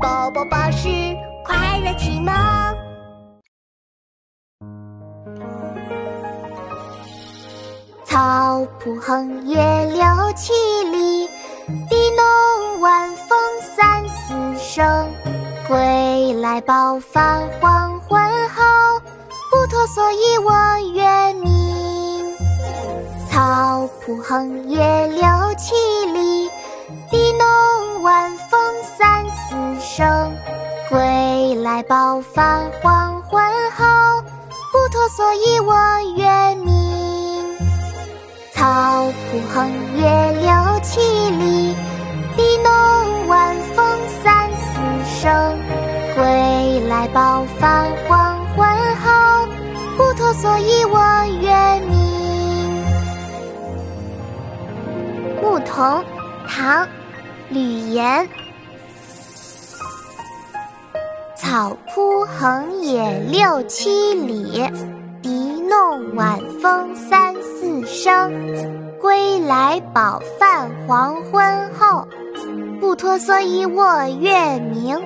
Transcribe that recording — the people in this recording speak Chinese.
宝宝巴士快乐启蒙。草铺横野六七里，笛弄晚风三四声。归来饱饭黄昏后，不脱蓑衣卧月明。草铺横野六七里，归来饱饭黄昏后，不脱蓑衣我月明。草铺横野六七里，笛弄晚风三四声。归来饱饭黄昏后，不脱蓑衣我月明。牧童，唐·吕岩。草铺横野六七里，笛弄晚风三四声。归来饱饭黄昏后，不脱蓑衣卧月明。